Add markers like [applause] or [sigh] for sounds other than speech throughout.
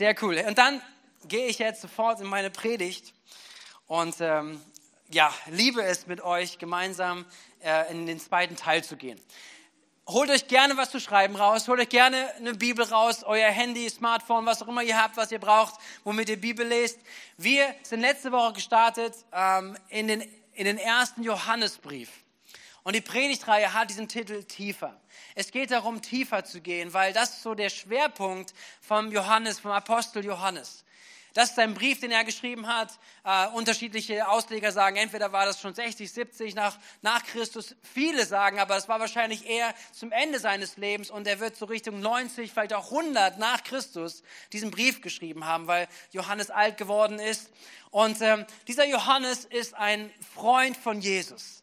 Sehr cool. Und dann gehe ich jetzt sofort in meine Predigt und ähm, ja, liebe es mit euch gemeinsam äh, in den zweiten Teil zu gehen. Holt euch gerne was zu schreiben raus, holt euch gerne eine Bibel raus, euer Handy, Smartphone, was auch immer ihr habt, was ihr braucht, womit ihr Bibel lest. Wir sind letzte Woche gestartet ähm, in, den, in den ersten Johannesbrief. Und die Predigtreihe hat diesen Titel Tiefer. Es geht darum, tiefer zu gehen, weil das ist so der Schwerpunkt vom Johannes, vom Apostel Johannes. Das ist ein Brief, den er geschrieben hat. Äh, unterschiedliche Ausleger sagen, entweder war das schon 60, 70 nach, nach Christus. Viele sagen, aber es war wahrscheinlich eher zum Ende seines Lebens und er wird so Richtung 90, vielleicht auch 100 nach Christus diesen Brief geschrieben haben, weil Johannes alt geworden ist. Und ähm, dieser Johannes ist ein Freund von Jesus.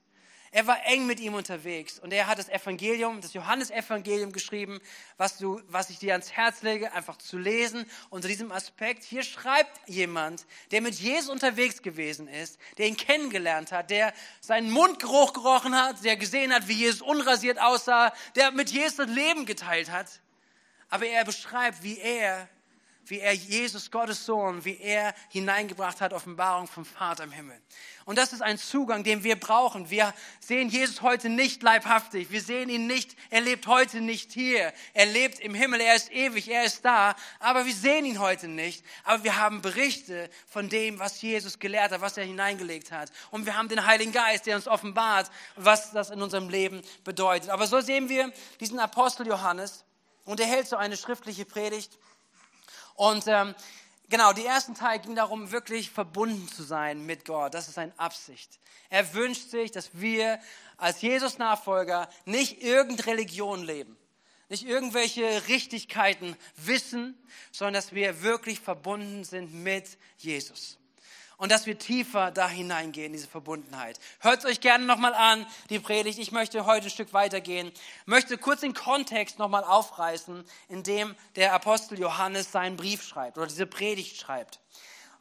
Er war eng mit ihm unterwegs und er hat das Evangelium, das Johannesevangelium geschrieben, was, du, was ich dir ans Herz lege, einfach zu lesen. Unter diesem Aspekt, hier schreibt jemand, der mit Jesus unterwegs gewesen ist, der ihn kennengelernt hat, der seinen Mundgeruch gerochen hat, der gesehen hat, wie Jesus unrasiert aussah, der mit Jesus das Leben geteilt hat. Aber er beschreibt, wie er wie er Jesus, Gottes Sohn, wie er hineingebracht hat, Offenbarung vom Vater im Himmel. Und das ist ein Zugang, den wir brauchen. Wir sehen Jesus heute nicht leibhaftig. Wir sehen ihn nicht, er lebt heute nicht hier. Er lebt im Himmel, er ist ewig, er ist da. Aber wir sehen ihn heute nicht. Aber wir haben Berichte von dem, was Jesus gelehrt hat, was er hineingelegt hat. Und wir haben den Heiligen Geist, der uns offenbart, was das in unserem Leben bedeutet. Aber so sehen wir diesen Apostel Johannes und er hält so eine schriftliche Predigt und ähm, genau, die ersten Teil ging darum, wirklich verbunden zu sein mit Gott. Das ist seine Absicht. Er wünscht sich, dass wir als Jesus-Nachfolger nicht irgendeine Religion leben, nicht irgendwelche Richtigkeiten wissen, sondern dass wir wirklich verbunden sind mit Jesus und dass wir tiefer da hineingehen, diese Verbundenheit. Hört es euch gerne nochmal an, die Predigt. Ich möchte heute ein Stück weitergehen, möchte kurz den Kontext nochmal aufreißen, in dem der Apostel Johannes seinen Brief schreibt oder diese Predigt schreibt.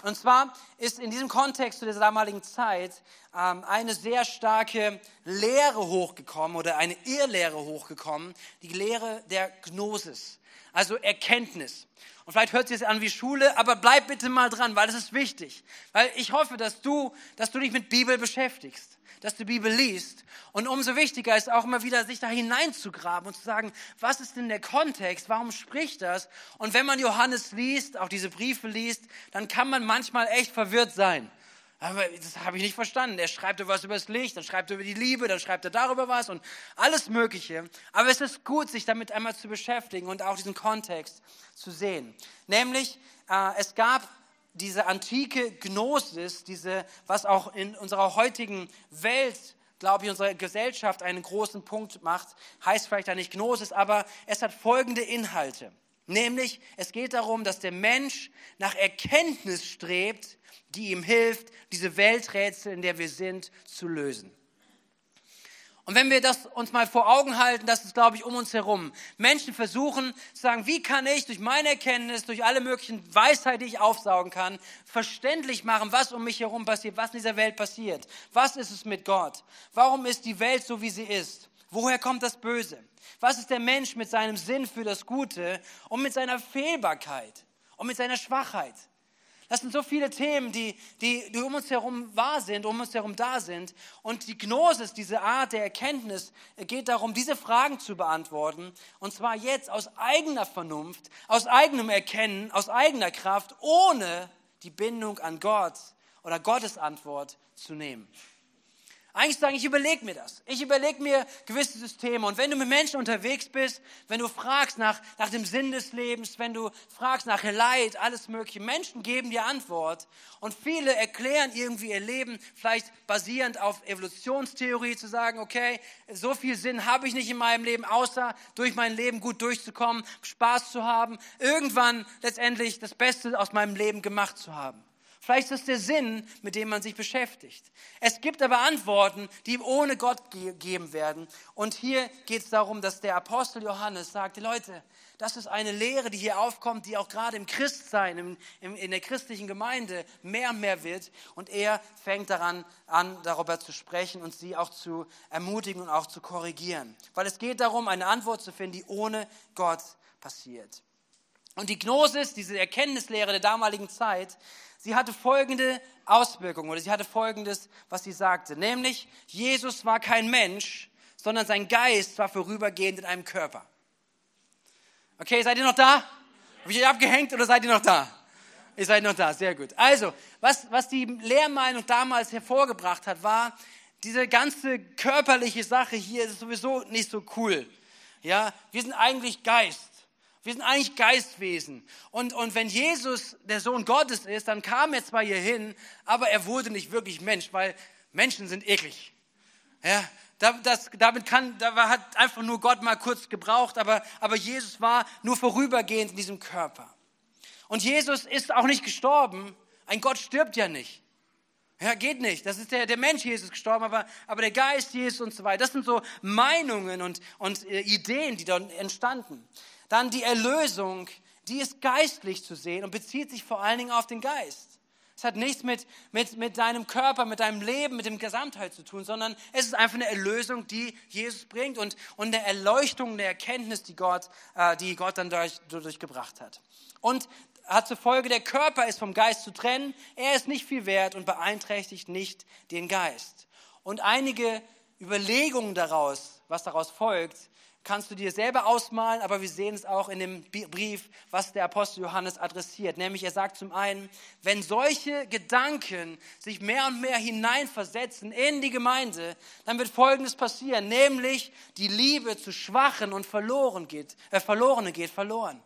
Und zwar ist in diesem Kontext zu dieser damaligen Zeit eine sehr starke Lehre hochgekommen oder eine Irrlehre hochgekommen, die Lehre der Gnosis, also Erkenntnis. Und vielleicht hört sich das an wie Schule, aber bleib bitte mal dran, weil das ist wichtig. Weil ich hoffe, dass du, dass du dich mit Bibel beschäftigst, dass du Bibel liest. Und umso wichtiger ist auch immer wieder, sich da hineinzugraben und zu sagen, was ist denn der Kontext? Warum spricht das? Und wenn man Johannes liest, auch diese Briefe liest, dann kann man manchmal echt verwirrt sein. Aber das habe ich nicht verstanden. Er schreibt was über das Licht, dann schreibt er über die Liebe, dann schreibt er darüber was und alles Mögliche. Aber es ist gut, sich damit einmal zu beschäftigen und auch diesen Kontext zu sehen. Nämlich, äh, es gab diese antike Gnosis, diese, was auch in unserer heutigen Welt, glaube ich, unserer Gesellschaft einen großen Punkt macht, heißt vielleicht da nicht Gnosis, aber es hat folgende Inhalte. Nämlich, es geht darum, dass der Mensch nach Erkenntnis strebt, die ihm hilft, diese Welträtsel, in der wir sind, zu lösen. Und wenn wir das uns mal vor Augen halten, das ist, glaube ich, um uns herum. Menschen versuchen zu sagen, wie kann ich durch meine Erkenntnis, durch alle möglichen Weisheit, die ich aufsaugen kann, verständlich machen, was um mich herum passiert, was in dieser Welt passiert. Was ist es mit Gott? Warum ist die Welt so, wie sie ist? Woher kommt das Böse? Was ist der Mensch mit seinem Sinn für das Gute und mit seiner Fehlbarkeit und mit seiner Schwachheit? Das sind so viele Themen, die, die, die um uns herum wahr sind, um uns herum da sind. Und die Gnosis, diese Art der Erkenntnis, geht darum, diese Fragen zu beantworten. Und zwar jetzt aus eigener Vernunft, aus eigenem Erkennen, aus eigener Kraft, ohne die Bindung an Gott oder Gottes Antwort zu nehmen. Eigentlich sagen, ich überlege mir das. Ich überlege mir gewisse Systeme. Und wenn du mit Menschen unterwegs bist, wenn du fragst nach, nach dem Sinn des Lebens, wenn du fragst nach Leid, alles Mögliche, Menschen geben dir Antwort. Und viele erklären irgendwie ihr Leben, vielleicht basierend auf Evolutionstheorie, zu sagen, okay, so viel Sinn habe ich nicht in meinem Leben, außer durch mein Leben gut durchzukommen, Spaß zu haben, irgendwann letztendlich das Beste aus meinem Leben gemacht zu haben. Vielleicht ist das der Sinn, mit dem man sich beschäftigt. Es gibt aber Antworten, die ohne Gott gegeben werden. Und hier geht es darum, dass der Apostel Johannes sagte, Leute, das ist eine Lehre, die hier aufkommt, die auch gerade im Christsein, im, im, in der christlichen Gemeinde mehr und mehr wird. Und er fängt daran an, darüber zu sprechen und sie auch zu ermutigen und auch zu korrigieren. Weil es geht darum, eine Antwort zu finden, die ohne Gott passiert. Und die Gnosis, diese Erkenntnislehre der damaligen Zeit, sie hatte folgende Auswirkungen oder sie hatte folgendes, was sie sagte, nämlich Jesus war kein Mensch, sondern sein Geist war vorübergehend in einem Körper. Okay, seid ihr noch da? Habe ich euch abgehängt oder seid ihr noch da? Ihr seid noch da, sehr gut. Also, was, was die Lehrmeinung damals hervorgebracht hat, war, diese ganze körperliche Sache hier ist sowieso nicht so cool. Ja, wir sind eigentlich Geist. Wir sind eigentlich Geistwesen. Und, und wenn Jesus der Sohn Gottes ist, dann kam er zwar hier hin, aber er wurde nicht wirklich Mensch, weil Menschen sind eklig. Ja, das, damit kann, da hat einfach nur Gott mal kurz gebraucht, aber, aber Jesus war nur vorübergehend in diesem Körper. Und Jesus ist auch nicht gestorben. Ein Gott stirbt ja nicht. Ja, geht nicht. Das ist der, der Mensch Jesus gestorben, aber, aber der Geist Jesus und so weiter. Das sind so Meinungen und, und äh, Ideen, die dort entstanden. Dann die Erlösung, die ist geistlich zu sehen und bezieht sich vor allen Dingen auf den Geist. Es hat nichts mit, mit, mit deinem Körper, mit deinem Leben, mit dem Gesamtheit zu tun, sondern es ist einfach eine Erlösung, die Jesus bringt und, und eine Erleuchtung, der Erkenntnis, die Gott, äh, die Gott dann durch, durchgebracht hat. Und hat zur Folge, der Körper ist vom Geist zu trennen, er ist nicht viel wert und beeinträchtigt nicht den Geist. Und einige Überlegungen daraus, was daraus folgt, kannst du dir selber ausmalen, aber wir sehen es auch in dem Brief, was der Apostel Johannes adressiert. Nämlich er sagt zum einen, wenn solche Gedanken sich mehr und mehr hineinversetzen in die Gemeinde, dann wird Folgendes passieren, nämlich die Liebe zu Schwachen und verloren geht, äh, Verlorene geht verloren.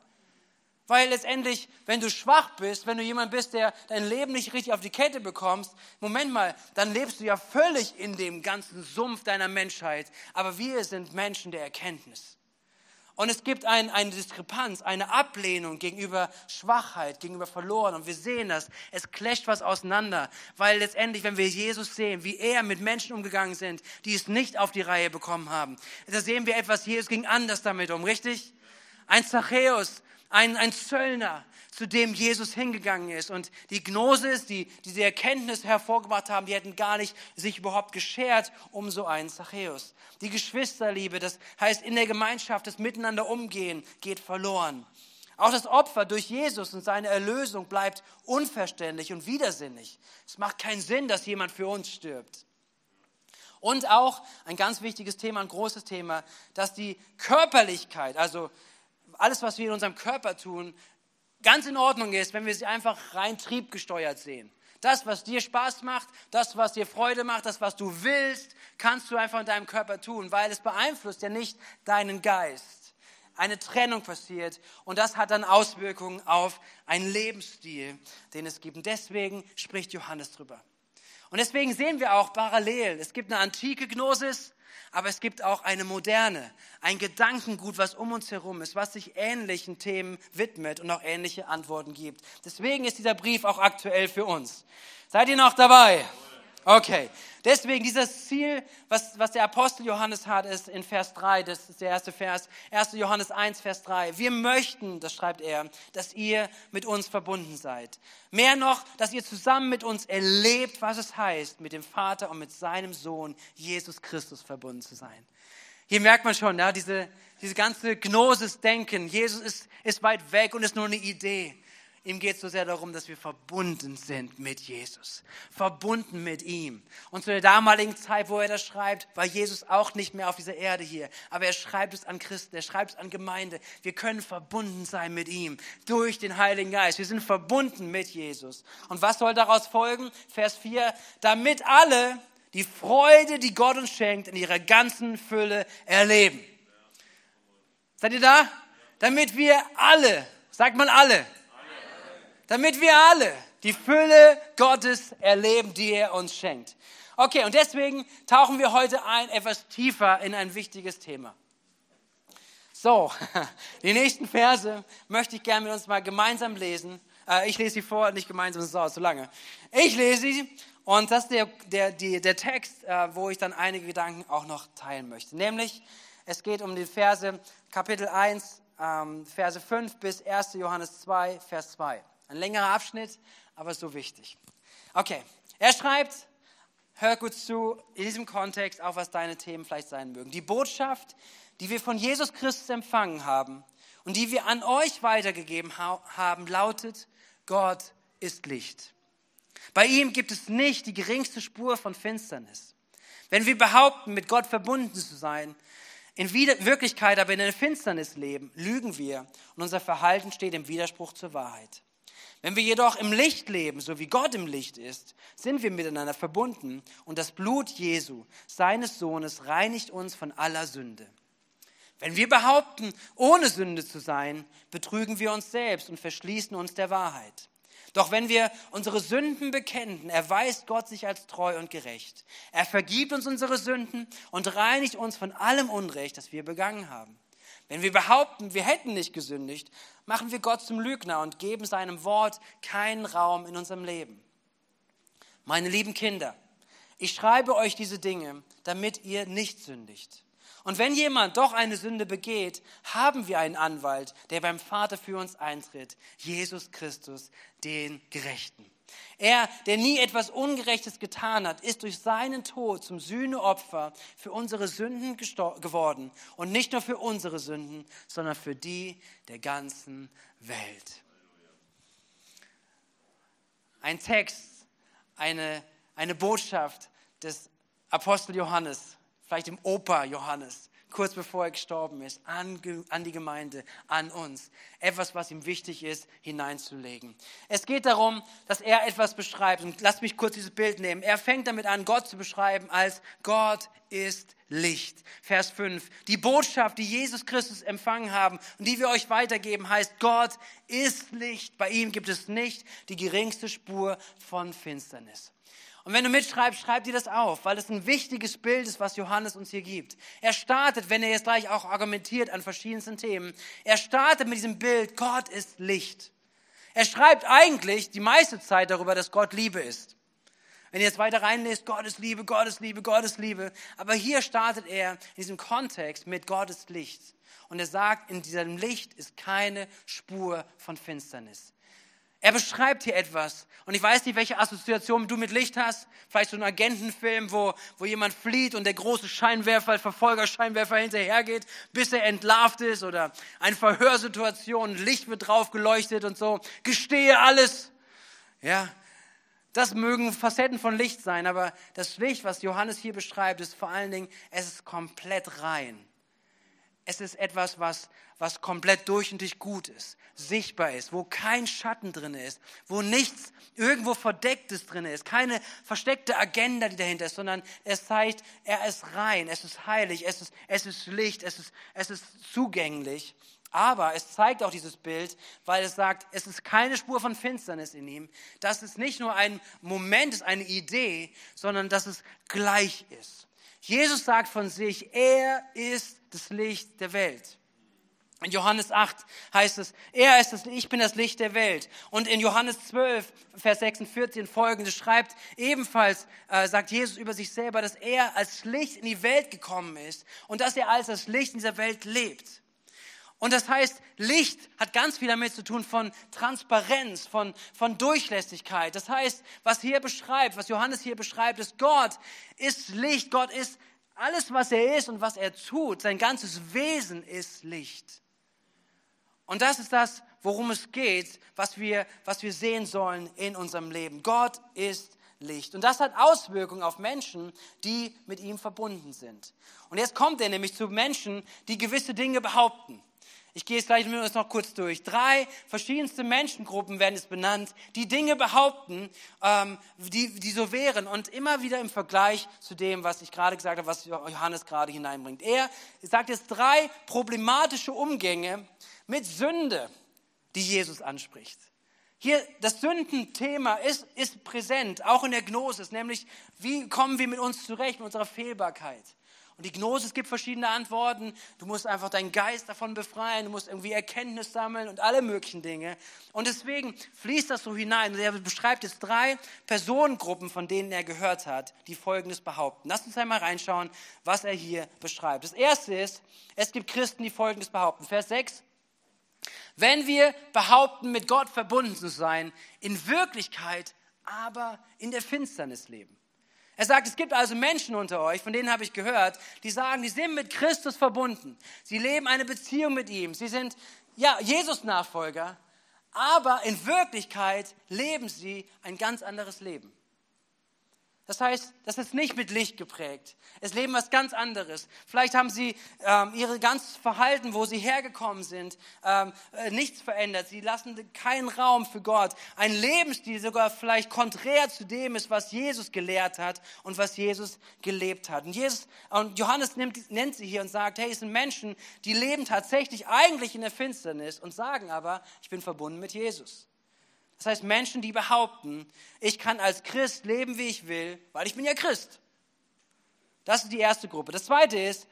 Weil letztendlich, wenn du schwach bist, wenn du jemand bist, der dein Leben nicht richtig auf die Kette bekommst, Moment mal, dann lebst du ja völlig in dem ganzen Sumpf deiner Menschheit. Aber wir sind Menschen der Erkenntnis. Und es gibt ein, eine Diskrepanz, eine Ablehnung gegenüber Schwachheit, gegenüber Verloren. Und wir sehen das. Es clasht was auseinander. Weil letztendlich, wenn wir Jesus sehen, wie er mit Menschen umgegangen sind, die es nicht auf die Reihe bekommen haben, da sehen wir etwas, Jesus ging anders damit um, richtig? Ein Zachäus, ein, ein Zöllner, zu dem Jesus hingegangen ist. Und die Gnosis, die diese Erkenntnis hervorgebracht haben, die hätten gar nicht sich überhaupt geschert um so einen Zachäus. Die Geschwisterliebe, das heißt in der Gemeinschaft, das Miteinander umgehen, geht verloren. Auch das Opfer durch Jesus und seine Erlösung bleibt unverständlich und widersinnig. Es macht keinen Sinn, dass jemand für uns stirbt. Und auch ein ganz wichtiges Thema, ein großes Thema, dass die Körperlichkeit, also alles, was wir in unserem Körper tun, ganz in Ordnung ist, wenn wir sie einfach rein triebgesteuert sehen. Das, was dir Spaß macht, das, was dir Freude macht, das, was du willst, kannst du einfach in deinem Körper tun, weil es beeinflusst ja nicht deinen Geist. Eine Trennung passiert und das hat dann Auswirkungen auf einen Lebensstil, den es gibt. Und deswegen spricht Johannes drüber. Und deswegen sehen wir auch parallel, es gibt eine antike Gnosis aber es gibt auch eine moderne, ein Gedankengut, was um uns herum ist, was sich ähnlichen Themen widmet und auch ähnliche Antworten gibt. Deswegen ist dieser Brief auch aktuell für uns. Seid ihr noch dabei? Okay, deswegen dieses Ziel, was, was der Apostel Johannes hat, ist in Vers 3, das ist der erste Vers, 1. Johannes 1, Vers 3. Wir möchten, das schreibt er, dass ihr mit uns verbunden seid. Mehr noch, dass ihr zusammen mit uns erlebt, was es heißt, mit dem Vater und mit seinem Sohn Jesus Christus verbunden zu sein. Hier merkt man schon, ja, diese, diese ganze Gnosis-Denken. Jesus ist, ist weit weg und ist nur eine Idee. Ihm geht es so sehr darum, dass wir verbunden sind mit Jesus, verbunden mit ihm. Und zu der damaligen Zeit, wo er das schreibt, war Jesus auch nicht mehr auf dieser Erde hier. Aber er schreibt es an Christen, er schreibt es an Gemeinde. Wir können verbunden sein mit ihm durch den Heiligen Geist. Wir sind verbunden mit Jesus. Und was soll daraus folgen? Vers 4, damit alle die Freude, die Gott uns schenkt, in ihrer ganzen Fülle erleben. Seid ihr da? Damit wir alle, sagt man alle, damit wir alle die Fülle Gottes erleben, die er uns schenkt. Okay, und deswegen tauchen wir heute ein etwas tiefer in ein wichtiges Thema. So, [laughs] die nächsten Verse möchte ich gerne mit uns mal gemeinsam lesen. Äh, ich lese sie vor, nicht gemeinsam, das dauert zu lange. Ich lese sie und das ist der, der, die, der Text, äh, wo ich dann einige Gedanken auch noch teilen möchte. Nämlich, es geht um die Verse Kapitel 1, ähm, Verse 5 bis 1. Johannes 2, Vers 2. Ein längerer Abschnitt, aber so wichtig. Okay, er schreibt, hör gut zu, in diesem Kontext, auch was deine Themen vielleicht sein mögen. Die Botschaft, die wir von Jesus Christus empfangen haben und die wir an euch weitergegeben haben, lautet, Gott ist Licht. Bei ihm gibt es nicht die geringste Spur von Finsternis. Wenn wir behaupten, mit Gott verbunden zu sein, in Wirklichkeit aber in der Finsternis leben, lügen wir und unser Verhalten steht im Widerspruch zur Wahrheit. Wenn wir jedoch im Licht leben, so wie Gott im Licht ist, sind wir miteinander verbunden und das Blut Jesu, seines Sohnes, reinigt uns von aller Sünde. Wenn wir behaupten, ohne Sünde zu sein, betrügen wir uns selbst und verschließen uns der Wahrheit. Doch wenn wir unsere Sünden bekennen, erweist Gott sich als treu und gerecht. Er vergibt uns unsere Sünden und reinigt uns von allem Unrecht, das wir begangen haben. Wenn wir behaupten, wir hätten nicht gesündigt, machen wir Gott zum Lügner und geben seinem Wort keinen Raum in unserem Leben. Meine lieben Kinder, ich schreibe euch diese Dinge, damit ihr nicht sündigt. Und wenn jemand doch eine Sünde begeht, haben wir einen Anwalt, der beim Vater für uns eintritt, Jesus Christus, den Gerechten. Er, der nie etwas Ungerechtes getan hat, ist durch seinen Tod zum Sühneopfer für unsere Sünden geworden. Und nicht nur für unsere Sünden, sondern für die der ganzen Welt. Ein Text, eine, eine Botschaft des Apostel Johannes vielleicht dem Opa Johannes, kurz bevor er gestorben ist, an, an, die Gemeinde, an uns. Etwas, was ihm wichtig ist, hineinzulegen. Es geht darum, dass er etwas beschreibt. Und lasst mich kurz dieses Bild nehmen. Er fängt damit an, Gott zu beschreiben als Gott ist Licht. Vers 5. Die Botschaft, die Jesus Christus empfangen haben und die wir euch weitergeben, heißt, Gott ist Licht. Bei ihm gibt es nicht die geringste Spur von Finsternis. Und wenn du mitschreibst, schreib dir das auf, weil es ein wichtiges Bild ist, was Johannes uns hier gibt. Er startet, wenn er jetzt gleich auch argumentiert an verschiedensten Themen, er startet mit diesem Bild, Gott ist Licht. Er schreibt eigentlich die meiste Zeit darüber, dass Gott Liebe ist. Wenn ihr jetzt weiter reinlest, Gott ist Liebe, Gott ist Liebe, Gott ist Liebe. Aber hier startet er in diesem Kontext mit Gott ist Licht. Und er sagt, in diesem Licht ist keine Spur von Finsternis. Er beschreibt hier etwas. Und ich weiß nicht, welche Assoziation du mit Licht hast. Vielleicht so ein Agentenfilm, wo, wo jemand flieht und der große Scheinwerfer, Verfolgerscheinwerfer hinterhergeht, bis er entlarvt ist. Oder eine Verhörsituation, Licht wird drauf geleuchtet und so. Gestehe alles. Ja, das mögen Facetten von Licht sein, aber das Licht, was Johannes hier beschreibt, ist vor allen Dingen, es ist komplett rein. Es ist etwas, was, was komplett durch und durch gut ist, sichtbar ist, wo kein Schatten drin ist, wo nichts irgendwo Verdecktes drin ist, keine versteckte Agenda, die dahinter ist, sondern es zeigt, er ist rein, es ist heilig, es ist, es ist Licht, es ist, es ist zugänglich. Aber es zeigt auch dieses Bild, weil es sagt, es ist keine Spur von Finsternis in ihm. dass es nicht nur ein Moment, ist eine Idee, sondern dass es gleich ist. Jesus sagt von sich, er ist das Licht der Welt. In Johannes 8 heißt es, er ist das, ich bin das Licht der Welt. Und in Johannes 12, Vers 46 und folgendes schreibt ebenfalls, äh, sagt Jesus über sich selber, dass er als Licht in die Welt gekommen ist und dass er als das Licht in dieser Welt lebt. Und das heißt, Licht hat ganz viel damit zu tun von Transparenz, von, von Durchlässigkeit. Das heißt, was hier beschreibt, was Johannes hier beschreibt, ist Gott ist Licht. Gott ist alles, was er ist und was er tut. Sein ganzes Wesen ist Licht. Und das ist das, worum es geht, was wir, was wir sehen sollen in unserem Leben. Gott ist Licht. Und das hat Auswirkungen auf Menschen, die mit ihm verbunden sind. Und jetzt kommt er nämlich zu Menschen, die gewisse Dinge behaupten. Ich gehe es gleich mit uns noch kurz durch. Drei verschiedenste Menschengruppen werden es benannt, die Dinge behaupten, ähm, die, die so wären und immer wieder im Vergleich zu dem, was ich gerade gesagt habe, was Johannes gerade hineinbringt. Er sagt jetzt drei problematische Umgänge mit Sünde, die Jesus anspricht. Hier, das Sündenthema ist, ist präsent, auch in der Gnosis, nämlich wie kommen wir mit uns zurecht, mit unserer Fehlbarkeit. Und die Gnosis gibt verschiedene Antworten. Du musst einfach deinen Geist davon befreien, du musst irgendwie Erkenntnis sammeln und alle möglichen Dinge. Und deswegen fließt das so hinein. Und er beschreibt jetzt drei Personengruppen, von denen er gehört hat, die Folgendes behaupten. Lass uns einmal reinschauen, was er hier beschreibt. Das erste ist, es gibt Christen, die Folgendes behaupten. Vers 6. Wenn wir behaupten, mit Gott verbunden zu sein, in Wirklichkeit aber in der Finsternis leben. Er sagt, es gibt also Menschen unter euch, von denen habe ich gehört, die sagen, die sind mit Christus verbunden. Sie leben eine Beziehung mit ihm. Sie sind ja, Jesus-Nachfolger, aber in Wirklichkeit leben sie ein ganz anderes Leben. Das heißt, das ist nicht mit Licht geprägt. Es leben was ganz anderes. Vielleicht haben sie ähm, ihr ganzes Verhalten, wo sie hergekommen sind, ähm, äh, nichts verändert. Sie lassen keinen Raum für Gott. Ein Lebensstil sogar vielleicht konträr zu dem ist, was Jesus gelehrt hat und was Jesus gelebt hat. Und, Jesus, und Johannes nimmt, nennt sie hier und sagt, hey, es sind Menschen, die leben tatsächlich eigentlich in der Finsternis und sagen aber, ich bin verbunden mit Jesus. Das heißt, Menschen, die behaupten, ich kann als Christ leben, wie ich will, weil ich bin ja Christ. Das ist die erste Gruppe. Das zweite ist,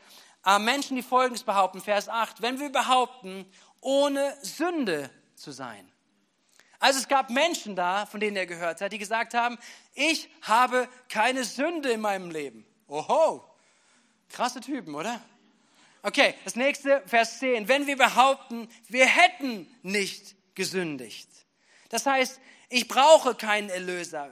äh, Menschen, die Folgendes behaupten, Vers 8, wenn wir behaupten, ohne Sünde zu sein. Also es gab Menschen da, von denen er gehört hat, die gesagt haben, ich habe keine Sünde in meinem Leben. Oho, krasse Typen, oder? Okay, das nächste, Vers 10. Wenn wir behaupten, wir hätten nicht gesündigt. Das heißt, ich brauche keinen Erlöser.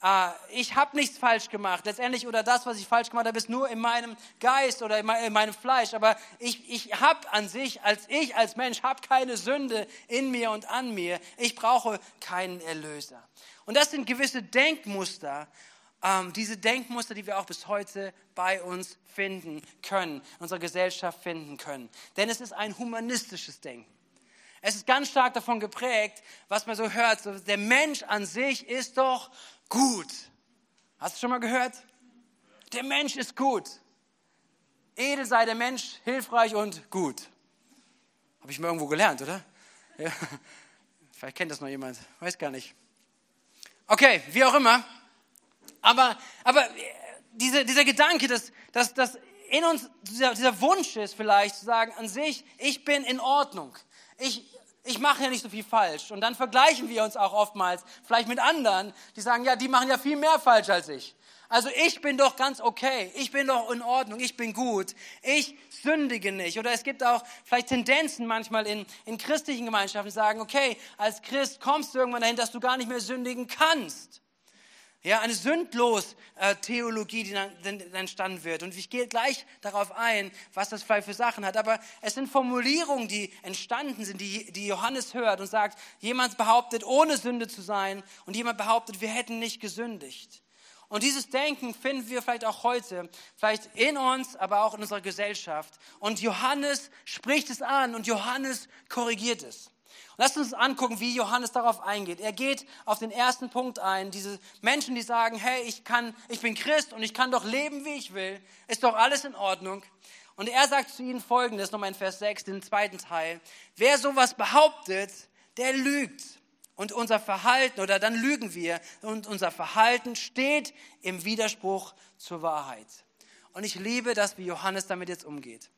Ah, ich habe nichts falsch gemacht. Letztendlich, oder das, was ich falsch gemacht habe, ist nur in meinem Geist oder in meinem Fleisch. Aber ich, ich habe an sich, als ich als Mensch, habe keine Sünde in mir und an mir. Ich brauche keinen Erlöser. Und das sind gewisse Denkmuster, ähm, diese Denkmuster, die wir auch bis heute bei uns finden können, in unserer Gesellschaft finden können. Denn es ist ein humanistisches Denken. Es ist ganz stark davon geprägt, was man so hört. Der Mensch an sich ist doch gut. Hast du schon mal gehört? Der Mensch ist gut. Edel sei der Mensch, hilfreich und gut. Habe ich mal irgendwo gelernt, oder? [laughs] Ja. Vielleicht kennt das noch jemand. Weiß gar nicht. Okay, wie auch immer. Aber, aber diese, dieser Gedanke, dass, dass, dass in uns dieser, dieser Wunsch ist vielleicht zu sagen, an sich, ich bin in Ordnung. Ich, ich mache ja nicht so viel falsch. Und dann vergleichen wir uns auch oftmals vielleicht mit anderen, die sagen, ja, die machen ja viel mehr falsch als ich. Also ich bin doch ganz okay, ich bin doch in Ordnung, ich bin gut, ich sündige nicht. Oder es gibt auch vielleicht Tendenzen manchmal in, in christlichen Gemeinschaften, die sagen, okay, als Christ kommst du irgendwann dahin, dass du gar nicht mehr sündigen kannst. Ja, eine Sündlos-Theologie, die dann, dann entstanden wird. Und ich gehe gleich darauf ein, was das vielleicht für Sachen hat. Aber es sind Formulierungen, die entstanden sind, die, die Johannes hört und sagt, jemand behauptet, ohne Sünde zu sein und jemand behauptet, wir hätten nicht gesündigt. Und dieses Denken finden wir vielleicht auch heute, vielleicht in uns, aber auch in unserer Gesellschaft. Und Johannes spricht es an und Johannes korrigiert es. Lasst uns angucken, wie Johannes darauf eingeht. Er geht auf den ersten Punkt ein. Diese Menschen, die sagen, hey, ich kann, ich bin Christ und ich kann doch leben, wie ich will. Ist doch alles in Ordnung. Und er sagt zu ihnen folgendes, nochmal in Vers 6, den zweiten Teil. Wer sowas behauptet, der lügt. Und unser Verhalten, oder dann lügen wir, und unser Verhalten steht im Widerspruch zur Wahrheit. Und ich liebe das, wie Johannes damit jetzt umgeht.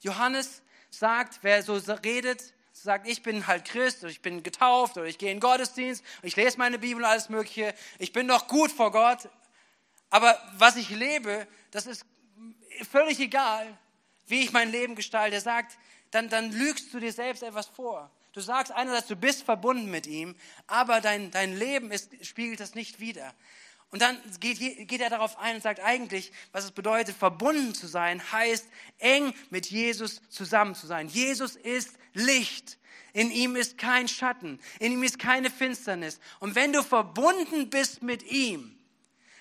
Johannes sagt, wer so redet, sagt, ich bin halt Christ oder ich bin getauft oder ich gehe in den Gottesdienst ich lese meine Bibel und alles Mögliche. Ich bin doch gut vor Gott. Aber was ich lebe, das ist völlig egal, wie ich mein Leben gestalte. Er sagt, dann, dann lügst du dir selbst etwas vor. Du sagst einerseits, du bist verbunden mit ihm, aber dein, dein Leben ist, spiegelt das nicht wider. Und dann geht, geht er darauf ein und sagt eigentlich, was es bedeutet, verbunden zu sein, heißt eng mit Jesus zusammen zu sein. Jesus ist Licht. In ihm ist kein Schatten. In ihm ist keine Finsternis. Und wenn du verbunden bist mit ihm,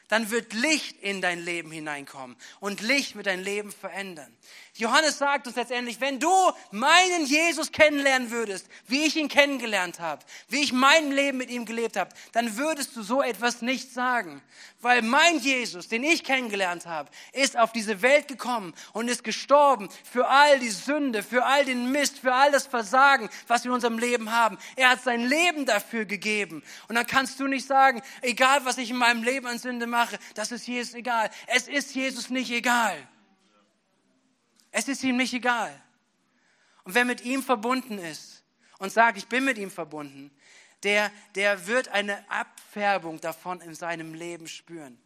dann wird Licht in dein Leben hineinkommen und Licht wird dein Leben verändern. Johannes sagt uns letztendlich, wenn du meinen Jesus kennenlernen würdest, wie ich ihn kennengelernt habe, wie ich mein Leben mit ihm gelebt habe, dann würdest du so etwas nicht sagen. Weil mein Jesus, den ich kennengelernt habe, ist auf diese Welt gekommen und ist gestorben für all die Sünde, für all den Mist, für all das Versagen, was wir in unserem Leben haben. Er hat sein Leben dafür gegeben. Und dann kannst du nicht sagen, egal was ich in meinem Leben an Sünde mache, das ist Jesus egal. Es ist Jesus nicht egal. Es ist ihm nicht egal. Und wer mit ihm verbunden ist und sagt, ich bin mit ihm verbunden, der, der wird eine Abfärbung davon in seinem Leben spüren.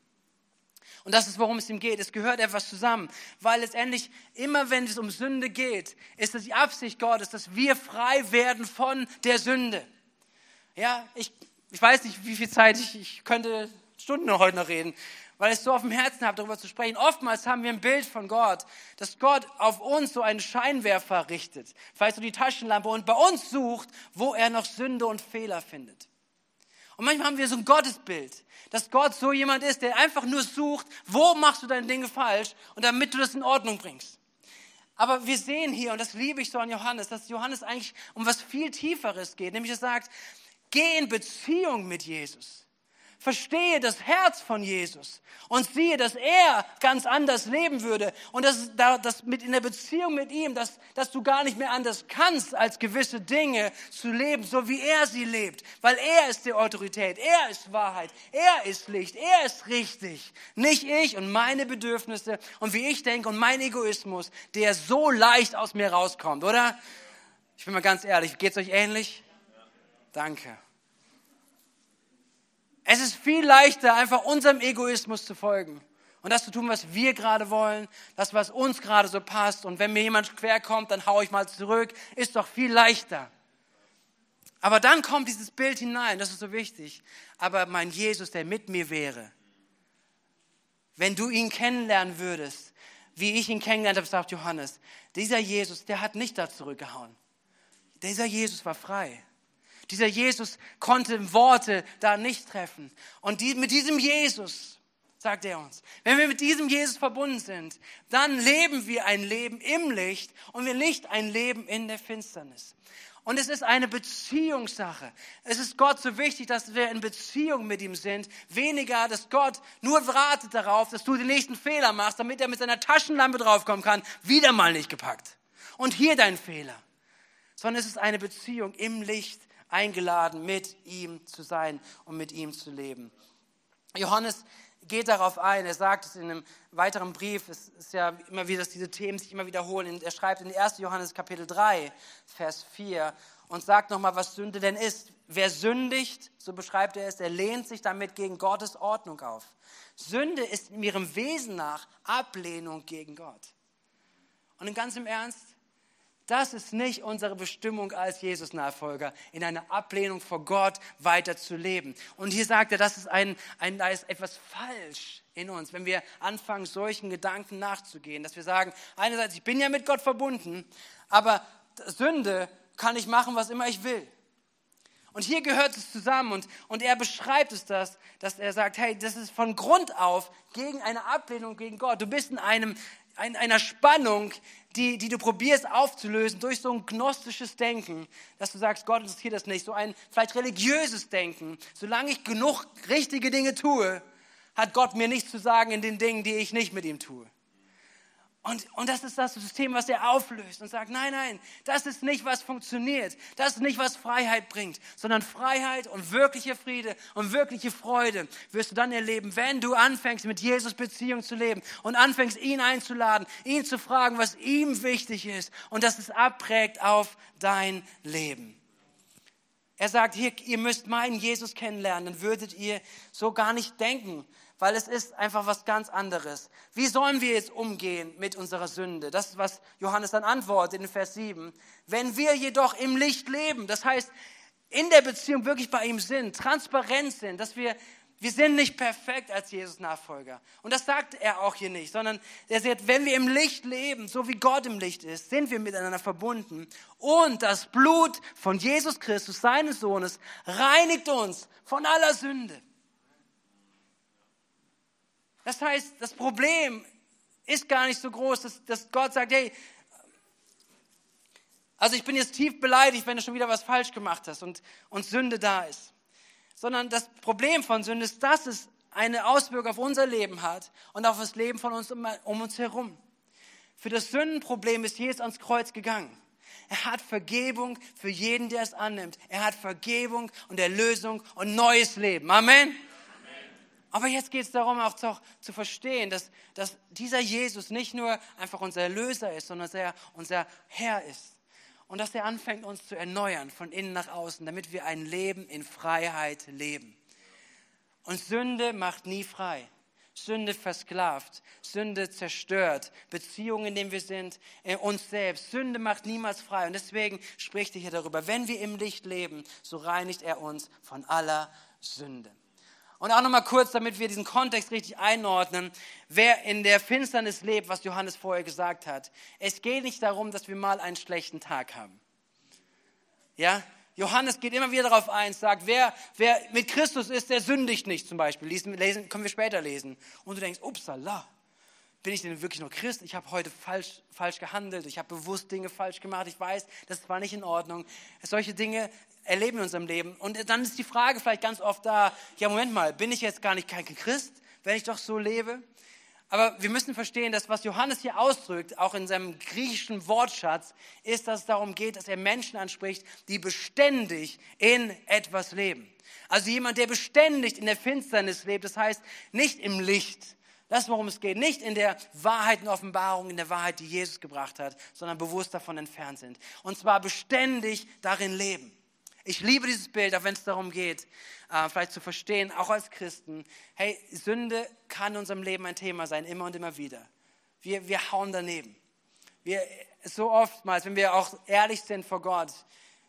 Und das ist, worum es ihm geht. Es gehört etwas zusammen, weil letztendlich immer, wenn es um Sünde geht, ist es die Absicht Gottes, dass wir frei werden von der Sünde. Ja, ich, ich weiß nicht, wie viel Zeit ich, ich könnte Stunden heute noch reden, weil ich es so auf dem Herzen habe, darüber zu sprechen. Oftmals haben wir ein Bild von Gott, dass Gott auf uns so einen Scheinwerfer richtet, vielleicht so die Taschenlampe und bei uns sucht, wo er noch Sünde und Fehler findet. Und manchmal haben wir so ein Gottesbild, dass Gott so jemand ist, der einfach nur sucht, wo machst du deine Dinge falsch und damit du das in Ordnung bringst. Aber wir sehen hier, und das liebe ich so an Johannes, dass Johannes eigentlich um was viel Tieferes geht, nämlich er sagt, geh in Beziehung mit Jesus verstehe das Herz von Jesus und sehe, dass er ganz anders leben würde und dass, dass mit in der Beziehung mit ihm, dass, dass du gar nicht mehr anders kannst, als gewisse Dinge zu leben, so wie er sie lebt, weil er ist die Autorität, er ist Wahrheit, er ist Licht, er ist richtig, nicht ich und meine Bedürfnisse und wie ich denke und mein Egoismus, der so leicht aus mir rauskommt, oder? Ich bin mal ganz ehrlich, geht's euch ähnlich? Danke. Viel leichter, einfach unserem Egoismus zu folgen und das zu tun, was wir gerade wollen, das, was uns gerade so passt. Und wenn mir jemand quer kommt, dann haue ich mal zurück. Ist doch viel leichter. Aber dann kommt dieses Bild hinein, das ist so wichtig. Aber mein Jesus, der mit mir wäre, wenn du ihn kennenlernen würdest, wie ich ihn kennengelernt habe, sagt Johannes, dieser Jesus, der hat nicht da zurückgehauen. Dieser Jesus war frei. Dieser Jesus konnte Worte da nicht treffen. Und die, mit diesem Jesus, sagt er uns, wenn wir mit diesem Jesus verbunden sind, dann leben wir ein Leben im Licht und wir nicht ein Leben in der Finsternis. Und es ist eine Beziehungssache. Es ist Gott so wichtig, dass wir in Beziehung mit ihm sind. Weniger, dass Gott nur wartet darauf, dass du den nächsten Fehler machst, damit er mit seiner Taschenlampe draufkommen kann. Wieder mal nicht gepackt. Und hier dein Fehler. Sondern es ist eine Beziehung im Licht eingeladen, mit ihm zu sein und mit ihm zu leben. Johannes geht darauf ein, er sagt es in einem weiteren Brief, es ist ja immer wieder, dass diese Themen sich immer wiederholen. Er schreibt in 1. Johannes Kapitel 3, Vers 4 und sagt nochmal, was Sünde denn ist. Wer sündigt, so beschreibt er es, er lehnt sich damit gegen Gottes Ordnung auf. Sünde ist in ihrem Wesen nach Ablehnung gegen Gott. Und in ganzem Ernst, das ist nicht unsere Bestimmung als Jesus-Nachfolger, in einer Ablehnung vor Gott weiter zu leben. Und hier sagt er, das ist ein, ein, da ist etwas falsch in uns, wenn wir anfangen, solchen Gedanken nachzugehen, dass wir sagen, einerseits, ich bin ja mit Gott verbunden, aber Sünde kann ich machen, was immer ich will. Und hier gehört es zusammen und, und er beschreibt es das, dass er sagt, hey, das ist von Grund auf gegen eine Ablehnung gegen Gott. Du bist in einem, in einer Spannung, die, die du probierst aufzulösen durch so ein gnostisches Denken, dass du sagst, Gott interessiert das nicht, so ein vielleicht religiöses Denken. Solange ich genug richtige Dinge tue, hat Gott mir nichts zu sagen in den Dingen, die ich nicht mit ihm tue. Und, und das ist das System, was er auflöst und sagt, nein, nein, das ist nicht, was funktioniert. Das ist nicht, was Freiheit bringt, sondern Freiheit und wirkliche Friede und wirkliche Freude wirst du dann erleben, wenn du anfängst, mit Jesus Beziehung zu leben und anfängst, ihn einzuladen, ihn zu fragen, was ihm wichtig ist und dass es abprägt auf dein Leben. Er sagt, hier, ihr müsst meinen Jesus kennenlernen, dann würdet ihr so gar nicht denken, weil es ist einfach was ganz anderes. Wie sollen wir jetzt umgehen mit unserer Sünde? Das ist, was Johannes dann antwortet in Vers 7. Wenn wir jedoch im Licht leben, das heißt, in der Beziehung wirklich bei ihm sind, transparent sind, dass wir, wir sind nicht perfekt als Jesus-Nachfolger. Und das sagt er auch hier nicht, sondern er sagt, wenn wir im Licht leben, so wie Gott im Licht ist, sind wir miteinander verbunden. Und das Blut von Jesus Christus, seines Sohnes, reinigt uns von aller Sünde. Das heißt, das Problem ist gar nicht so groß, dass, dass Gott sagt, hey, also ich bin jetzt tief beleidigt, wenn du schon wieder was falsch gemacht hast und, und Sünde da ist. Sondern das Problem von Sünde ist, dass es eine Auswirkung auf unser Leben hat und auf das Leben von uns um, um uns herum. Für das Sündenproblem ist Jesus ans Kreuz gegangen. Er hat Vergebung für jeden, der es annimmt. Er hat Vergebung und Erlösung und neues Leben. Amen. Aber jetzt geht es darum, auch zu, zu verstehen, dass, dass dieser Jesus nicht nur einfach unser Erlöser ist, sondern dass er unser Herr ist. Und dass er anfängt, uns zu erneuern von innen nach außen, damit wir ein Leben in Freiheit leben. Und Sünde macht nie frei. Sünde versklavt, Sünde zerstört, Beziehungen, in denen wir sind, äh, uns selbst. Sünde macht niemals frei. Und deswegen spricht er hier darüber, wenn wir im Licht leben, so reinigt er uns von aller Sünde. Und auch nochmal kurz, damit wir diesen Kontext richtig einordnen, wer in der Finsternis lebt, was Johannes vorher gesagt hat. Es geht nicht darum, dass wir mal einen schlechten Tag haben. Ja, Johannes geht immer wieder darauf ein, sagt, wer, wer mit Christus ist, der sündigt nicht zum Beispiel. Lesen, lesen, können wir später lesen. Und du denkst, upsala, bin ich denn wirklich noch Christ? Ich habe heute falsch, falsch gehandelt, ich habe bewusst Dinge falsch gemacht, ich weiß, das war nicht in Ordnung. Solche Dinge erleben in unserem Leben. Und dann ist die Frage vielleicht ganz oft da, ja Moment mal, bin ich jetzt gar nicht kein Christ, wenn ich doch so lebe? Aber wir müssen verstehen, dass was Johannes hier ausdrückt, auch in seinem griechischen Wortschatz, ist, dass es darum geht, dass er Menschen anspricht, die beständig in etwas leben. Also jemand, der beständig in der Finsternis lebt, das heißt nicht im Licht. Das ist, worum es geht. Nicht in der Wahrheit und Offenbarung, in der Wahrheit, die Jesus gebracht hat, sondern bewusst davon entfernt sind. Und zwar beständig darin leben. Ich liebe dieses Bild, auch wenn es darum geht, äh, vielleicht zu verstehen, auch als Christen, hey, Sünde kann in unserem Leben ein Thema sein, immer und immer wieder. Wir, wir hauen daneben. Wir, so oftmals, wenn wir auch ehrlich sind vor Gott,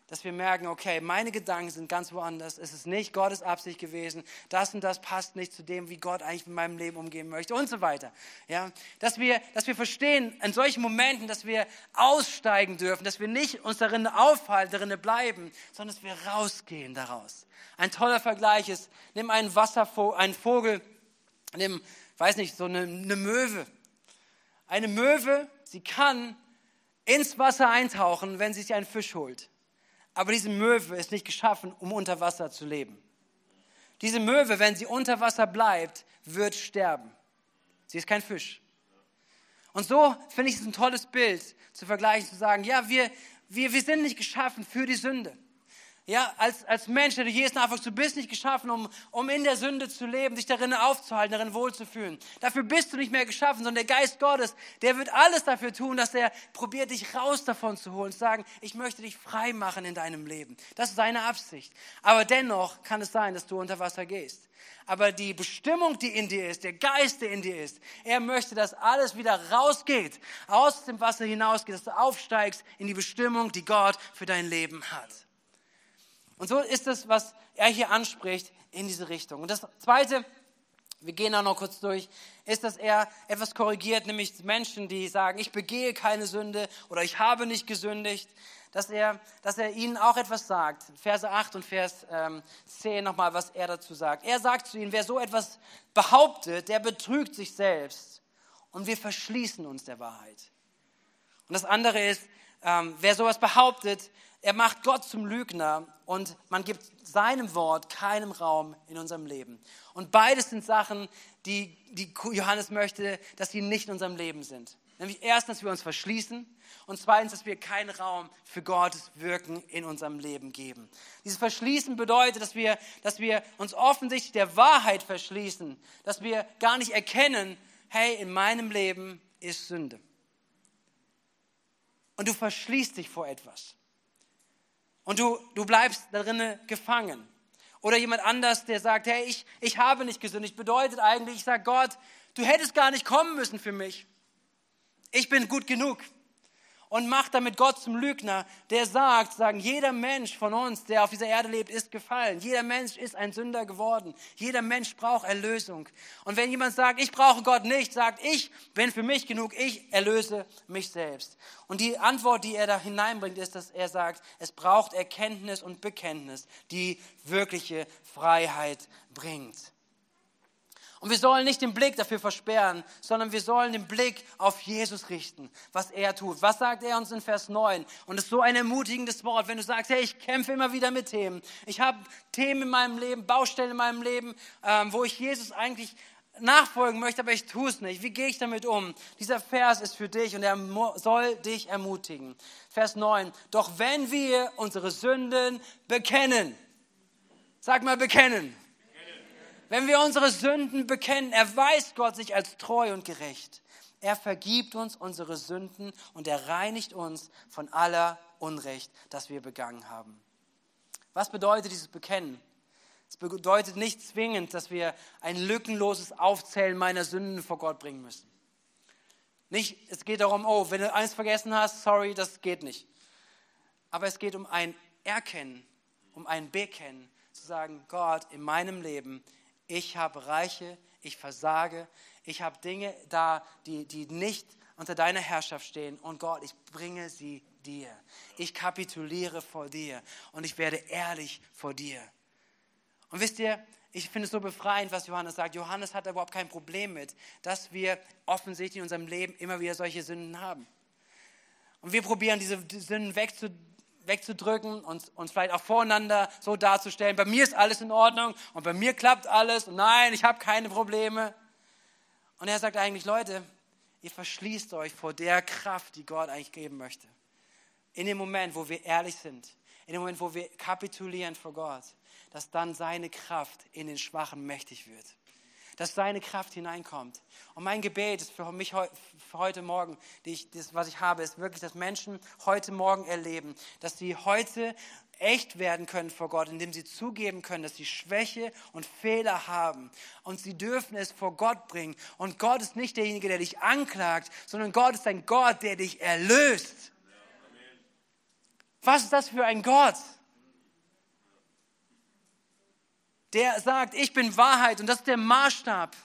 dass wir merken, okay, meine Gedanken sind ganz woanders. Es ist nicht Gottes Absicht gewesen. Das und das passt nicht zu dem, wie Gott eigentlich mit meinem Leben umgehen möchte und so weiter. Ja, dass wir, dass wir verstehen in solchen Momenten, dass wir aussteigen dürfen, dass wir nicht uns darin aufhalten, darin bleiben, sondern dass wir rausgehen daraus. Ein toller Vergleich ist, nimm einen Wasservogel, einen Vogel, nimm, weiß nicht, so eine, eine Möwe. Eine Möwe, sie kann ins Wasser eintauchen, wenn sie sich einen Fisch holt. Aber diese Möwe ist nicht geschaffen, um unter Wasser zu leben. Diese Möwe, wenn sie unter Wasser bleibt, wird sterben. Sie ist kein Fisch. Und so finde ich es ein tolles Bild zu vergleichen, zu sagen, ja, wir, wir, wir sind nicht geschaffen für die Sünde. Ja, als, als Mensch, der du Jesus nachfolgst, du bist nicht geschaffen, um, um in der Sünde zu leben, dich darin aufzuhalten, darin wohlzufühlen. Dafür bist du nicht mehr geschaffen, sondern der Geist Gottes, der wird alles dafür tun, dass er probiert, dich raus davon zu holen, zu sagen, ich möchte dich frei machen in deinem Leben. Das ist seine Absicht. Aber dennoch kann es sein, dass du unter Wasser gehst. Aber die Bestimmung, die in dir ist, der Geist, der in dir ist, er möchte, dass alles wieder rausgeht, aus dem Wasser hinausgeht, dass du aufsteigst in die Bestimmung, die Gott für dein Leben hat. Und so ist es, was er hier anspricht, in diese Richtung. Und das Zweite, wir gehen auch noch kurz durch, ist, dass er etwas korrigiert, nämlich Menschen, die sagen, ich begehe keine Sünde oder ich habe nicht gesündigt, dass er, dass er ihnen auch etwas sagt. Verse 8 und Vers ähm, 10 nochmal, was er dazu sagt. Er sagt zu ihnen, wer so etwas behauptet, der betrügt sich selbst und wir verschließen uns der Wahrheit. Und das andere ist, ähm, wer sowas behauptet, er macht Gott zum Lügner und man gibt seinem Wort keinen Raum in unserem Leben. Und beides sind Sachen, die, die Johannes möchte, dass sie nicht in unserem Leben sind. Nämlich erstens, dass wir uns verschließen und zweitens, dass wir keinen Raum für Gottes Wirken in unserem Leben geben. Dieses Verschließen bedeutet, dass wir, dass wir uns offensichtlich der Wahrheit verschließen, dass wir gar nicht erkennen, hey, in meinem Leben ist Sünde. Und du verschließt dich vor etwas und du, du bleibst darin gefangen. Oder jemand anders, der sagt, hey, ich, ich habe nicht gesündigt, bedeutet eigentlich, ich sage Gott, du hättest gar nicht kommen müssen für mich. Ich bin gut genug und macht damit Gott zum Lügner, der sagt, sagen, jeder Mensch von uns, der auf dieser Erde lebt, ist gefallen. Jeder Mensch ist ein Sünder geworden. Jeder Mensch braucht Erlösung. Und wenn jemand sagt, ich brauche Gott nicht, sagt, ich bin für mich genug, ich erlöse mich selbst. Und die Antwort, die er da hineinbringt, ist, dass er sagt, es braucht Erkenntnis und Bekenntnis, die wirkliche Freiheit bringt. Und wir sollen nicht den Blick dafür versperren, sondern wir sollen den Blick auf Jesus richten, was er tut. Was sagt er uns in Vers 9? Und es ist so ein ermutigendes Wort, wenn du sagst, hey, ich kämpfe immer wieder mit Themen. Ich habe Themen in meinem Leben, Baustellen in meinem Leben, ähm, wo ich Jesus eigentlich nachfolgen möchte, aber ich tue es nicht. Wie gehe ich damit um? Dieser Vers ist für dich und er soll dich ermutigen. Vers 9. Doch wenn wir unsere Sünden bekennen, sag mal bekennen wenn wir unsere Sünden bekennen, erweist Gott sich als treu und gerecht. Er vergibt uns unsere Sünden und er reinigt uns von aller Unrecht, das wir begangen haben. Was bedeutet dieses Bekennen? Es bedeutet nicht zwingend, dass wir ein lückenloses Aufzählen meiner Sünden vor Gott bringen müssen. Nicht, es geht darum, oh, wenn du eins vergessen hast, sorry, das geht nicht. Aber es geht um ein Erkennen, um ein Bekennen, zu sagen, Gott, in meinem Leben ich habe Reiche, ich versage, ich habe Dinge da, die, die nicht unter deiner Herrschaft stehen. Und Gott, ich bringe sie dir. Ich kapituliere vor dir und ich werde ehrlich vor dir. Und wisst ihr, ich finde es so befreiend, was Johannes sagt. Johannes hat überhaupt kein Problem mit, dass wir offensichtlich in unserem Leben immer wieder solche Sünden haben. Und wir probieren diese Sünden wegzudrücken und uns vielleicht auch voreinander so darzustellen. Bei mir ist alles in Ordnung und bei mir klappt alles und nein, ich habe keine Probleme. Und er sagt eigentlich, Leute, ihr verschließt euch vor der Kraft, die Gott eigentlich geben möchte. In dem Moment, wo wir ehrlich sind, in dem Moment, wo wir kapitulieren vor Gott, dass dann seine Kraft in den Schwachen mächtig wird. Dass seine Kraft hineinkommt. Und mein Gebet ist für mich für heute Morgen, ich, das, was ich habe, ist wirklich, dass Menschen heute Morgen erleben, dass sie heute echt werden können vor Gott, indem sie zugeben können, dass sie Schwäche und Fehler haben. Und sie dürfen es vor Gott bringen. Und Gott ist nicht derjenige, der dich anklagt, sondern Gott ist ein Gott, der dich erlöst. Was ist das für ein Gott? Der sagt, ich bin Wahrheit und das ist der Maßstab.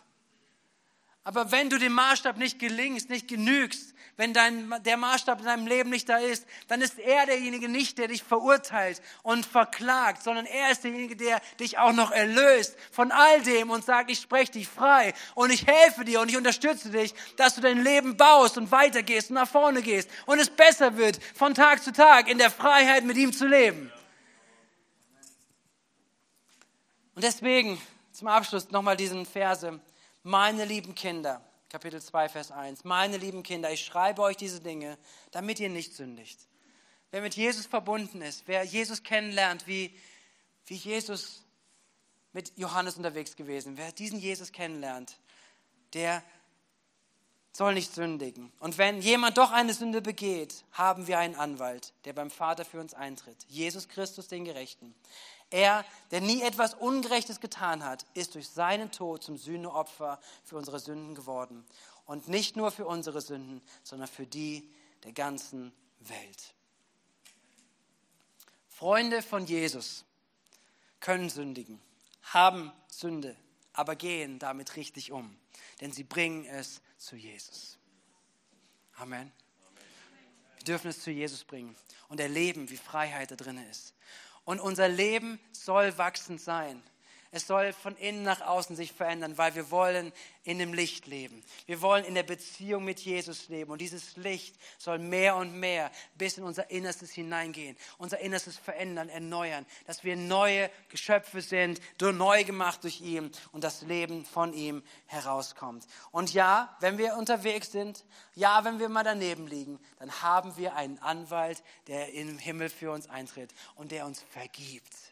Aber wenn du dem Maßstab nicht gelingst, nicht genügst, wenn dein, der Maßstab in deinem Leben nicht da ist, dann ist er derjenige nicht, der dich verurteilt und verklagt, sondern er ist derjenige, der dich auch noch erlöst von all dem und sagt, ich spreche dich frei und ich helfe dir und ich unterstütze dich, dass du dein Leben baust und weitergehst und nach vorne gehst und es besser wird, von Tag zu Tag in der Freiheit mit ihm zu leben. Und deswegen zum Abschluss nochmal diesen Verse. Meine lieben Kinder, Kapitel 2, Vers 1. Meine lieben Kinder, ich schreibe euch diese Dinge, damit ihr nicht sündigt. Wer mit Jesus verbunden ist, wer Jesus kennenlernt, wie, wie Jesus mit Johannes unterwegs gewesen, wer diesen Jesus kennenlernt, der soll nicht sündigen. Und wenn jemand doch eine Sünde begeht, haben wir einen Anwalt, der beim Vater für uns eintritt. Jesus Christus, den Gerechten. Er, der nie etwas Ungerechtes getan hat, ist durch seinen Tod zum Sühneopfer für unsere Sünden geworden. Und nicht nur für unsere Sünden, sondern für die der ganzen Welt. Freunde von Jesus können sündigen, haben Sünde, aber gehen damit richtig um, denn sie bringen es zu Jesus. Amen. Wir dürfen es zu Jesus bringen und erleben, wie Freiheit da drin ist. Und unser Leben soll wachsend sein. Es soll von innen nach außen sich verändern, weil wir wollen in dem Licht leben. Wir wollen in der Beziehung mit Jesus leben. Und dieses Licht soll mehr und mehr bis in unser Innerstes hineingehen, unser Innerstes verändern, erneuern, dass wir neue Geschöpfe sind, neu gemacht durch ihn und das Leben von ihm herauskommt. Und ja, wenn wir unterwegs sind, ja, wenn wir mal daneben liegen, dann haben wir einen Anwalt, der im Himmel für uns eintritt und der uns vergibt.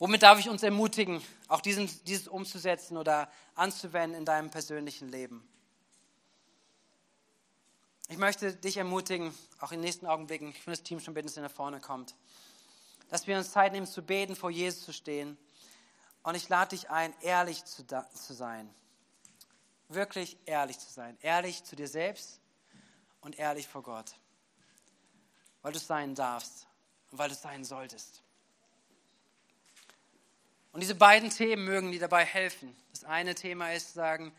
Womit darf ich uns ermutigen, auch diesen, dieses umzusetzen oder anzuwenden in deinem persönlichen Leben? Ich möchte dich ermutigen, auch in den nächsten Augenblicken, ich will das Team schon bitten, dass ihr nach vorne kommt, dass wir uns Zeit nehmen zu beten, vor Jesus zu stehen. Und ich lade dich ein, ehrlich zu, zu sein. Wirklich ehrlich zu sein. Ehrlich zu dir selbst und ehrlich vor Gott. Weil du es sein darfst und weil du es sein solltest. Und diese beiden Themen mögen dir dabei helfen. Das eine Thema ist sagen,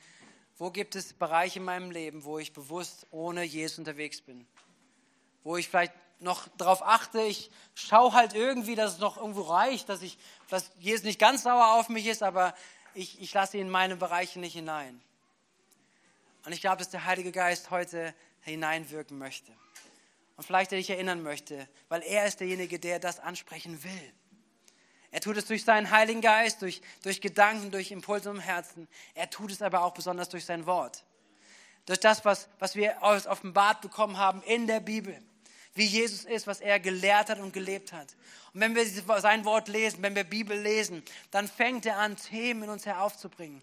wo gibt es Bereiche in meinem Leben, wo ich bewusst ohne Jesus unterwegs bin? Wo ich vielleicht noch darauf achte, ich schaue halt irgendwie, dass es noch irgendwo reicht, dass, ich, dass Jesus nicht ganz sauer auf mich ist, aber ich, ich lasse ihn in meine Bereiche nicht hinein. Und ich glaube, dass der Heilige Geist heute hineinwirken möchte. Und vielleicht er dich erinnern möchte, weil er ist derjenige, der das ansprechen will. Er tut es durch seinen Heiligen Geist, durch, durch Gedanken, durch Impulse im Herzen. Er tut es aber auch besonders durch sein Wort. Durch das, was, was wir offenbart bekommen haben in der Bibel. Wie Jesus ist, was er gelehrt hat und gelebt hat. Und wenn wir sein Wort lesen, wenn wir Bibel lesen, dann fängt er an, Themen in uns heraufzubringen.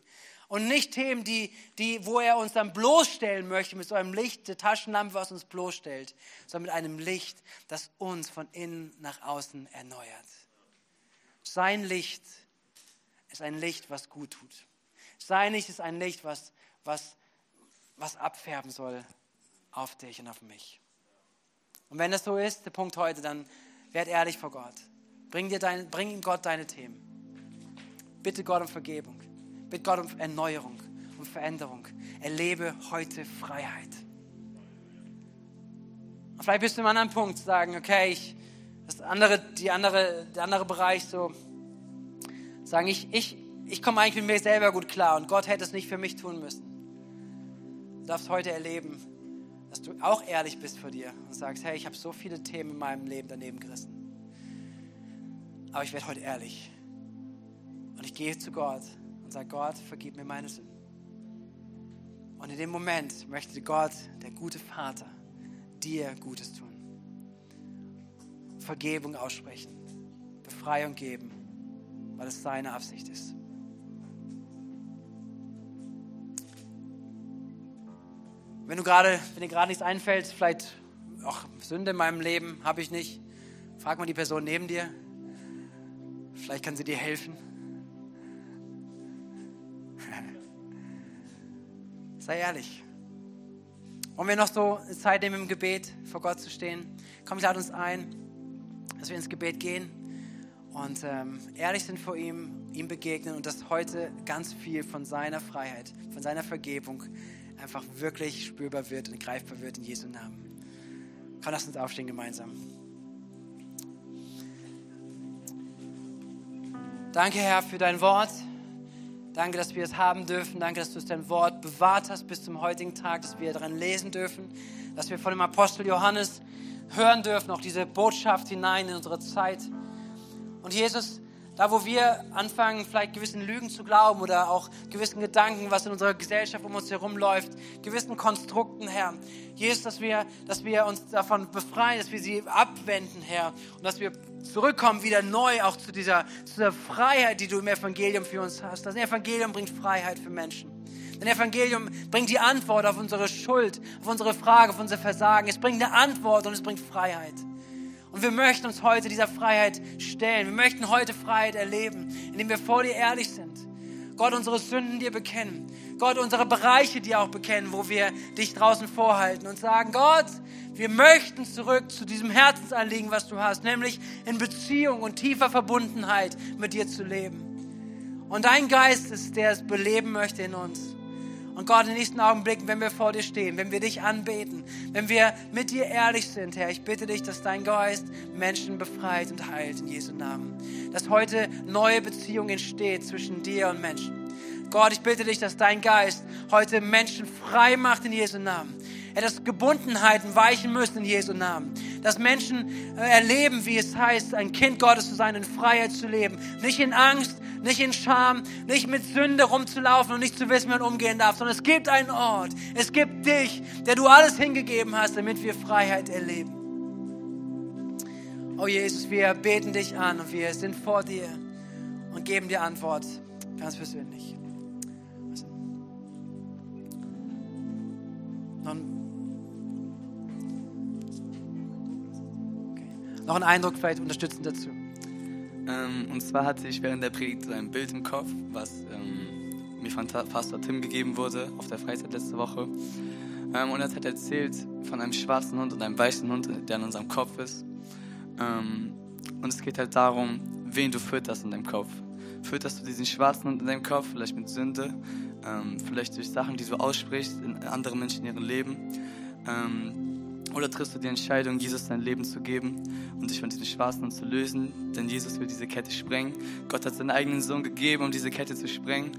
Und nicht Themen, die, die, wo er uns dann bloßstellen möchte mit so einem Licht, der Taschenlampe, was uns bloßstellt, sondern mit einem Licht, das uns von innen nach außen erneuert. Sein Licht ist ein Licht, was gut tut. Sein Licht ist ein Licht, was, was, was abfärben soll auf dich und auf mich. Und wenn das so ist, der Punkt heute, dann werd ehrlich vor Gott. Bring, dir dein, bring Gott deine Themen. Bitte Gott um Vergebung. Bitte Gott um Erneuerung, um Veränderung. Erlebe heute Freiheit. Und vielleicht bist du im anderen Punkt, sagen, okay, ich, das andere, die andere, der andere Bereich so, sagen, ich, ich, ich komme eigentlich mit mir selber gut klar und Gott hätte es nicht für mich tun müssen. Du darfst heute erleben, dass du auch ehrlich bist vor dir und sagst, hey, ich habe so viele Themen in meinem Leben daneben gerissen. Aber ich werde heute ehrlich. Und ich gehe zu Gott und sage, Gott, vergib mir meine Sünden. Und in dem Moment möchte Gott, der gute Vater, dir Gutes tun. Vergebung aussprechen, Befreiung geben, weil es seine Absicht ist. Wenn du gerade, wenn dir gerade nichts einfällt, vielleicht auch Sünde in meinem Leben habe ich nicht, frag mal die Person neben dir. Vielleicht kann sie dir helfen. [laughs] Sei ehrlich. Wollen wir noch so Zeit nehmen im Gebet vor Gott zu stehen? Komm, ich lade uns ein, dass wir ins Gebet gehen und ähm, ehrlich sind vor ihm, ihm begegnen und dass heute ganz viel von seiner Freiheit, von seiner Vergebung einfach wirklich spürbar wird und greifbar wird in Jesu Namen. Komm, lass uns aufstehen gemeinsam. Danke, Herr, für dein Wort. Danke, dass wir es haben dürfen. Danke, dass du es dein Wort bewahrt hast bis zum heutigen Tag, dass wir daran lesen dürfen, dass wir von dem Apostel Johannes hören dürfen, auch diese Botschaft hinein in unsere Zeit. Und Jesus, da wo wir anfangen, vielleicht gewissen Lügen zu glauben oder auch gewissen Gedanken, was in unserer Gesellschaft um uns herum läuft, gewissen Konstrukten, Herr. Jesus, dass wir, dass wir uns davon befreien, dass wir sie abwenden, Herr. Und dass wir zurückkommen wieder neu auch zu dieser, zu dieser Freiheit, die du im Evangelium für uns hast. Das Evangelium bringt Freiheit für Menschen. Dein Evangelium bringt die Antwort auf unsere Schuld, auf unsere Frage, auf unser Versagen. Es bringt eine Antwort und es bringt Freiheit. Und wir möchten uns heute dieser Freiheit stellen. Wir möchten heute Freiheit erleben, indem wir vor dir ehrlich sind. Gott, unsere Sünden dir bekennen. Gott, unsere Bereiche dir auch bekennen, wo wir dich draußen vorhalten und sagen, Gott, wir möchten zurück zu diesem Herzensanliegen, was du hast, nämlich in Beziehung und tiefer Verbundenheit mit dir zu leben. Und dein Geist ist, der es beleben möchte in uns. Und Gott, in den nächsten Augenblicken, wenn wir vor dir stehen, wenn wir dich anbeten, wenn wir mit dir ehrlich sind, Herr, ich bitte dich, dass dein Geist Menschen befreit und heilt in Jesu Namen. Dass heute neue Beziehung entsteht zwischen dir und Menschen. Gott, ich bitte dich, dass dein Geist heute Menschen frei macht in Jesu Namen. Dass Gebundenheiten weichen müssen in Jesu Namen. Dass Menschen äh, erleben, wie es heißt, ein Kind Gottes zu sein, in Freiheit zu leben. Nicht in Angst, nicht in Scham, nicht mit Sünde rumzulaufen und nicht zu wissen, wie man umgehen darf, sondern es gibt einen Ort, es gibt dich, der du alles hingegeben hast, damit wir Freiheit erleben. Oh Jesus, wir beten dich an und wir sind vor dir und geben dir Antwort, ganz persönlich. Noch ein Eindruck vielleicht unterstützend dazu. Ähm, und zwar hatte ich während der Predigt ein Bild im Kopf, was ähm, mir von Pastor Tim gegeben wurde auf der Freizeit letzte Woche. Ähm, und er hat erzählt von einem schwarzen Hund und einem weißen Hund, der in unserem Kopf ist. Ähm, und es geht halt darum, wen du fütterst in deinem Kopf. Fütterst du diesen schwarzen Hund in deinem Kopf, vielleicht mit Sünde, ähm, vielleicht durch Sachen, die du aussprichst in anderen Menschen in ihrem Leben. Oder triffst du die Entscheidung, Jesus dein Leben zu geben und dich von diesem Schwarzen zu lösen? Denn Jesus will diese Kette sprengen. Gott hat seinen eigenen Sohn gegeben, um diese Kette zu sprengen.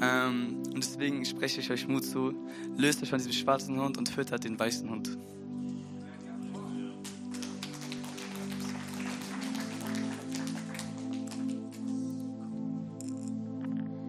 Ähm, und deswegen spreche ich euch Mut zu. Löst euch von diesem schwarzen Hund und füttert den weißen Hund.